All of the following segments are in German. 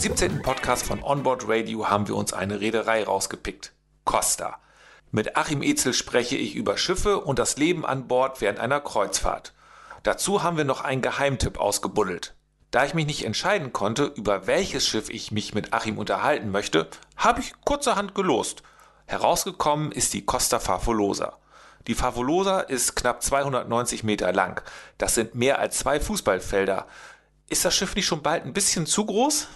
17. Podcast von Onboard Radio haben wir uns eine Reederei rausgepickt. Costa. Mit Achim Ezel spreche ich über Schiffe und das Leben an Bord während einer Kreuzfahrt. Dazu haben wir noch einen Geheimtipp ausgebuddelt. Da ich mich nicht entscheiden konnte, über welches Schiff ich mich mit Achim unterhalten möchte, habe ich kurzerhand gelost. Herausgekommen ist die Costa Favolosa. Die Favolosa ist knapp 290 Meter lang. Das sind mehr als zwei Fußballfelder. Ist das Schiff nicht schon bald ein bisschen zu groß?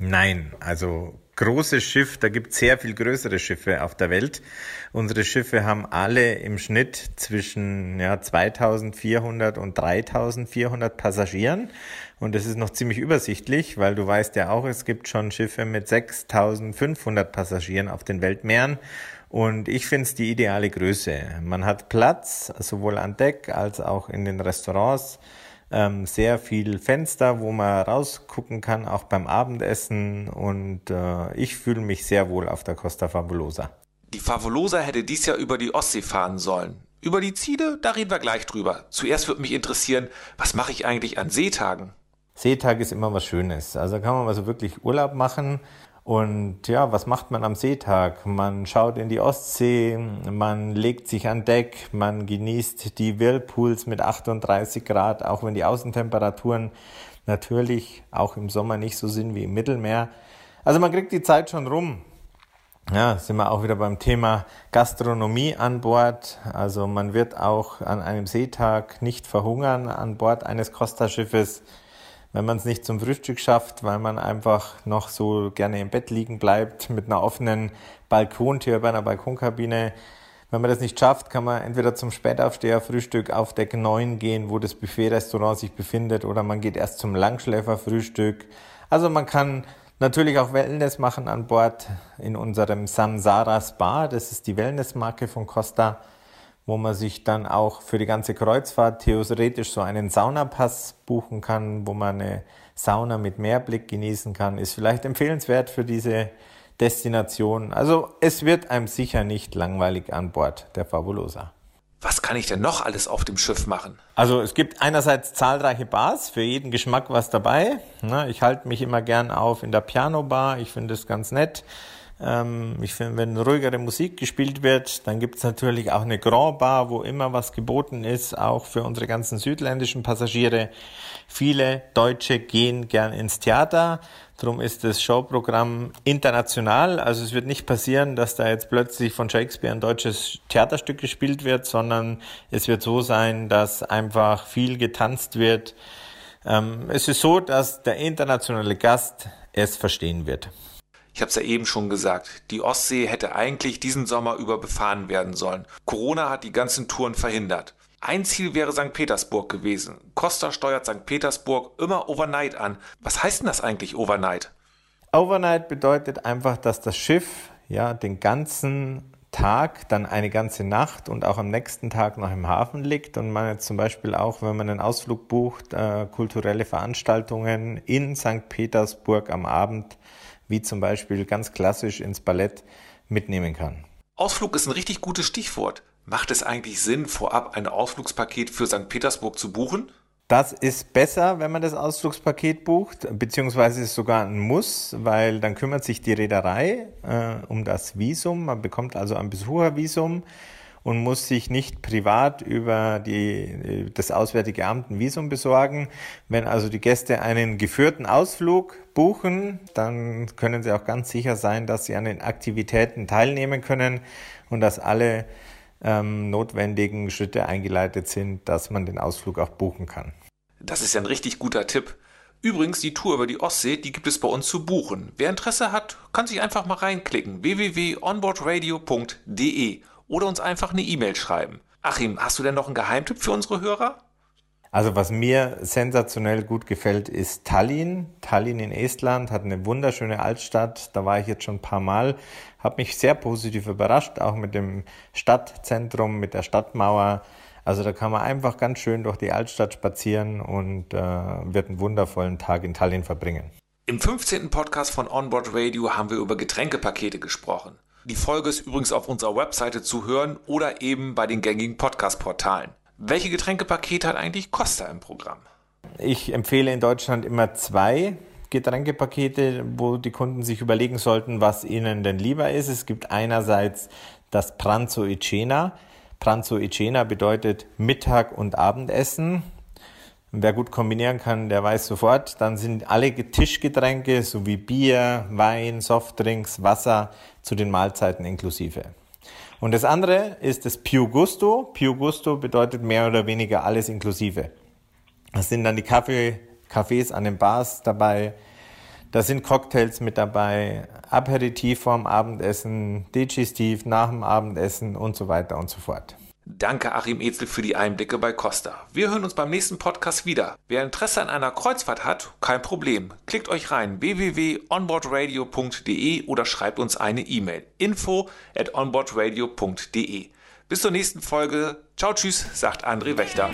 Nein, also großes Schiff, da gibt es sehr viel größere Schiffe auf der Welt. Unsere Schiffe haben alle im Schnitt zwischen ja, 2400 und 3400 Passagieren. Und das ist noch ziemlich übersichtlich, weil du weißt ja auch, es gibt schon Schiffe mit 6500 Passagieren auf den Weltmeeren. Und ich finde es die ideale Größe. Man hat Platz, sowohl an Deck als auch in den Restaurants ähm, sehr viel Fenster, wo man rausgucken kann, auch beim Abendessen. Und äh, ich fühle mich sehr wohl auf der Costa Fabulosa. Die Favolosa hätte dies Jahr über die Ostsee fahren sollen. Über die Ziele, da reden wir gleich drüber. Zuerst würde mich interessieren, was mache ich eigentlich an Seetagen? Seetag ist immer was Schönes. Also kann man mal so wirklich Urlaub machen. Und ja, was macht man am Seetag? Man schaut in die Ostsee, man legt sich an Deck, man genießt die Whirlpools mit 38 Grad, auch wenn die Außentemperaturen natürlich auch im Sommer nicht so sind wie im Mittelmeer. Also man kriegt die Zeit schon rum. Ja, sind wir auch wieder beim Thema Gastronomie an Bord. Also man wird auch an einem Seetag nicht verhungern an Bord eines Costa-Schiffes wenn man es nicht zum Frühstück schafft, weil man einfach noch so gerne im Bett liegen bleibt mit einer offenen Balkontür bei einer Balkonkabine. Wenn man das nicht schafft, kann man entweder zum Spätaufsteher-Frühstück auf Deck 9 gehen, wo das Buffet-Restaurant sich befindet, oder man geht erst zum Langschläfer-Frühstück. Also man kann natürlich auch Wellness machen an Bord in unserem Samsara Spa. Das ist die Wellnessmarke von Costa wo man sich dann auch für die ganze Kreuzfahrt theoretisch so einen Saunapass buchen kann, wo man eine Sauna mit Meerblick genießen kann, ist vielleicht empfehlenswert für diese Destination. Also es wird einem sicher nicht langweilig an Bord der Fabulosa. Was kann ich denn noch alles auf dem Schiff machen? Also es gibt einerseits zahlreiche Bars, für jeden Geschmack was dabei. Ich halte mich immer gern auf in der Piano Bar, ich finde es ganz nett. Ähm, ich finde, wenn ruhigere Musik gespielt wird, dann gibt es natürlich auch eine Grand Bar, wo immer was geboten ist, auch für unsere ganzen südländischen Passagiere. Viele Deutsche gehen gern ins Theater. Darum ist das Showprogramm international. Also es wird nicht passieren, dass da jetzt plötzlich von Shakespeare ein deutsches Theaterstück gespielt wird, sondern es wird so sein, dass einfach viel getanzt wird. Ähm, es ist so, dass der internationale Gast es verstehen wird. Ich habe es ja eben schon gesagt, die Ostsee hätte eigentlich diesen Sommer über befahren werden sollen. Corona hat die ganzen Touren verhindert. Ein Ziel wäre St. Petersburg gewesen. Costa steuert St. Petersburg immer Overnight an. Was heißt denn das eigentlich Overnight? Overnight bedeutet einfach, dass das Schiff ja den ganzen Tag, dann eine ganze Nacht und auch am nächsten Tag noch im Hafen liegt und man jetzt zum Beispiel auch, wenn man einen Ausflug bucht, äh, kulturelle Veranstaltungen in St. Petersburg am Abend wie zum Beispiel ganz klassisch ins Ballett mitnehmen kann. Ausflug ist ein richtig gutes Stichwort. Macht es eigentlich Sinn, vorab ein Ausflugspaket für St. Petersburg zu buchen? Das ist besser, wenn man das Ausflugspaket bucht, beziehungsweise ist sogar ein Muss, weil dann kümmert sich die Reederei äh, um das Visum. Man bekommt also ein Besuchervisum und muss sich nicht privat über die, das Auswärtige Amt ein Visum besorgen. Wenn also die Gäste einen geführten Ausflug buchen, dann können sie auch ganz sicher sein, dass sie an den Aktivitäten teilnehmen können und dass alle ähm, notwendigen Schritte eingeleitet sind, dass man den Ausflug auch buchen kann. Das ist ein richtig guter Tipp. Übrigens, die Tour über die Ostsee, die gibt es bei uns zu buchen. Wer Interesse hat, kann sich einfach mal reinklicken. www.onboardradio.de oder uns einfach eine E-Mail schreiben. Achim, hast du denn noch einen Geheimtipp für unsere Hörer? Also was mir sensationell gut gefällt, ist Tallinn. Tallinn in Estland hat eine wunderschöne Altstadt. Da war ich jetzt schon ein paar Mal. Habe mich sehr positiv überrascht, auch mit dem Stadtzentrum, mit der Stadtmauer. Also da kann man einfach ganz schön durch die Altstadt spazieren und äh, wird einen wundervollen Tag in Tallinn verbringen. Im 15. Podcast von Onboard Radio haben wir über Getränkepakete gesprochen. Die Folge ist übrigens auf unserer Webseite zu hören oder eben bei den gängigen Podcast-Portalen. Welche Getränkepakete hat eigentlich Costa im Programm? Ich empfehle in Deutschland immer zwei. Getränkepakete, wo die Kunden sich überlegen sollten, was ihnen denn lieber ist. Es gibt einerseits das Pranzo Icena. Pranzo Icena bedeutet Mittag und Abendessen. Wer gut kombinieren kann, der weiß sofort, dann sind alle Tischgetränke sowie Bier, Wein, Softdrinks, Wasser zu den Mahlzeiten inklusive. Und das andere ist das Più Gusto. Più Gusto bedeutet mehr oder weniger alles inklusive. Das sind dann die Kaffee, Cafés an den Bars dabei. Da sind Cocktails mit dabei, Aperitif vorm Abendessen, Digestiv nach dem Abendessen und so weiter und so fort. Danke Achim Ezel für die Einblicke bei Costa. Wir hören uns beim nächsten Podcast wieder. Wer Interesse an einer Kreuzfahrt hat, kein Problem. Klickt euch rein www.onboardradio.de oder schreibt uns eine E-Mail info at onboardradio.de. Bis zur nächsten Folge. Ciao, tschüss, sagt André Wächter.